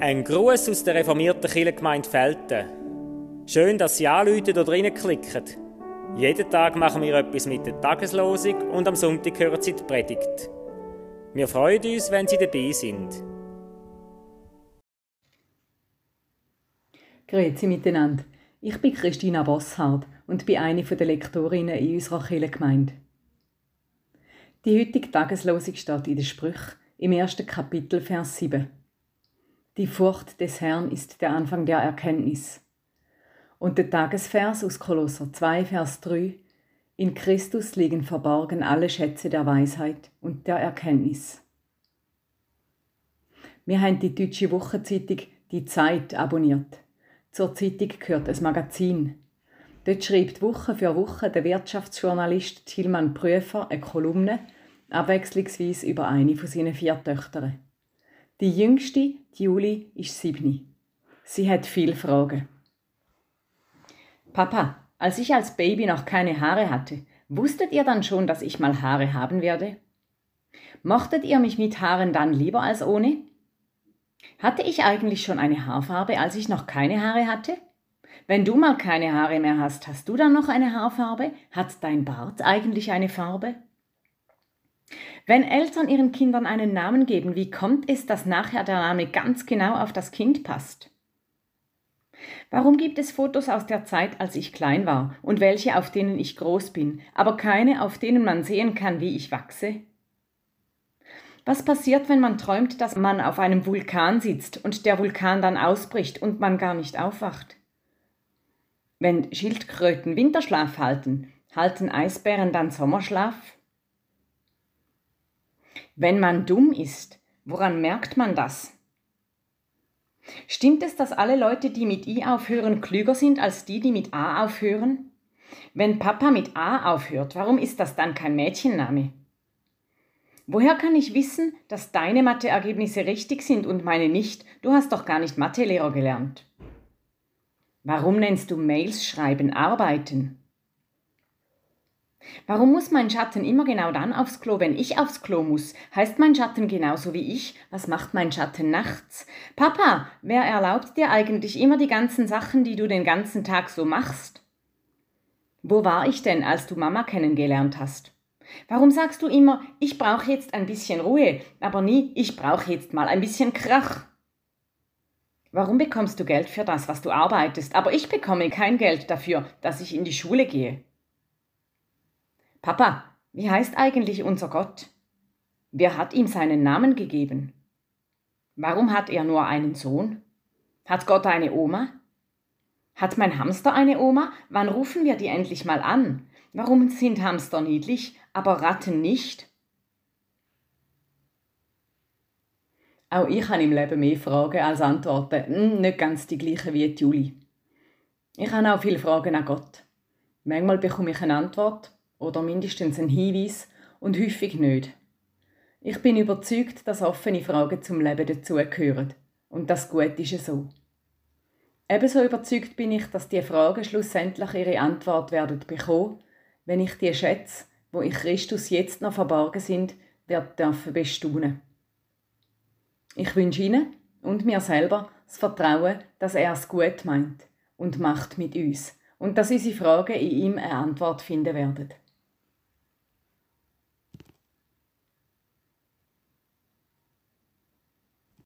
Ein Gruß aus der reformierten Kirchengemeinde Felten. Schön, dass Sie anrufen oder reinklicken. Jeden Tag machen wir etwas mit der Tageslosung und am Sonntag hören Sie die Predigt. Wir freuen uns, wenn Sie dabei sind. Grüezi miteinander. Ich bin Christina Bosshardt und bin eine der Lektorinnen in unserer Kirchengemeinde. Die heutige Tageslosung steht in den Sprüchen im ersten Kapitel, Vers 7. Die Furcht des Herrn ist der Anfang der Erkenntnis. Und der Tagesvers aus Kolosser 2, Vers 3. In Christus liegen verborgen alle Schätze der Weisheit und der Erkenntnis. Wir haben die deutsche Wochenzeitung Die Zeit abonniert. Zur Zeitung gehört ein Magazin. Dort schreibt Woche für Woche der Wirtschaftsjournalist Tilman Prüfer eine Kolumne, abwechslungsweise über eine von seinen vier Töchtern. Die jüngste, die Juli, ist sieben. Sie hat viele Fragen. Papa, als ich als Baby noch keine Haare hatte, wusstet ihr dann schon, dass ich mal Haare haben werde? Mochtet ihr mich mit Haaren dann lieber als ohne? Hatte ich eigentlich schon eine Haarfarbe, als ich noch keine Haare hatte? Wenn du mal keine Haare mehr hast, hast du dann noch eine Haarfarbe? Hat dein Bart eigentlich eine Farbe? Wenn Eltern ihren Kindern einen Namen geben, wie kommt es, dass nachher der Name ganz genau auf das Kind passt? Warum gibt es Fotos aus der Zeit, als ich klein war und welche, auf denen ich groß bin, aber keine, auf denen man sehen kann, wie ich wachse? Was passiert, wenn man träumt, dass man auf einem Vulkan sitzt und der Vulkan dann ausbricht und man gar nicht aufwacht? Wenn Schildkröten Winterschlaf halten, halten Eisbären dann Sommerschlaf? Wenn man dumm ist, woran merkt man das? Stimmt es, dass alle Leute, die mit I aufhören, klüger sind als die, die mit A aufhören? Wenn Papa mit A aufhört, warum ist das dann kein Mädchenname? Woher kann ich wissen, dass deine Matheergebnisse richtig sind und meine nicht? Du hast doch gar nicht Mathelehrer gelernt. Warum nennst du Mails schreiben Arbeiten? Warum muss mein Schatten immer genau dann aufs Klo, wenn ich aufs Klo muss? Heißt mein Schatten genauso wie ich? Was macht mein Schatten nachts? Papa, wer erlaubt dir eigentlich immer die ganzen Sachen, die du den ganzen Tag so machst? Wo war ich denn, als du Mama kennengelernt hast? Warum sagst du immer, ich brauche jetzt ein bisschen Ruhe, aber nie, ich brauche jetzt mal ein bisschen Krach? Warum bekommst du Geld für das, was du arbeitest, aber ich bekomme kein Geld dafür, dass ich in die Schule gehe? Papa, wie heißt eigentlich unser Gott? Wer hat ihm seinen Namen gegeben? Warum hat er nur einen Sohn? Hat Gott eine Oma? Hat mein Hamster eine Oma? Wann rufen wir die endlich mal an? Warum sind Hamster niedlich, aber Ratten nicht? Auch ich habe im Leben mehr Fragen als Antworten. Hm, nicht ganz die gleichen wie Juli. Ich habe auch viele Fragen an Gott. Manchmal bekomme ich eine Antwort oder mindestens ein Hinweis und häufig nicht. Ich bin überzeugt, dass offene Fragen zum Leben dazugehören. Und das gut ist so. Ebenso überzeugt bin ich, dass die Fragen schlussendlich ihre Antwort werden bekommen, wenn ich die Schätze, wo in Christus jetzt noch verborgen sind, werde dürfen bestaunen. Ich wünsche Ihnen und mir selber das Vertrauen, dass er es gut meint und macht mit uns und dass unsere Fragen in ihm eine Antwort finden werden.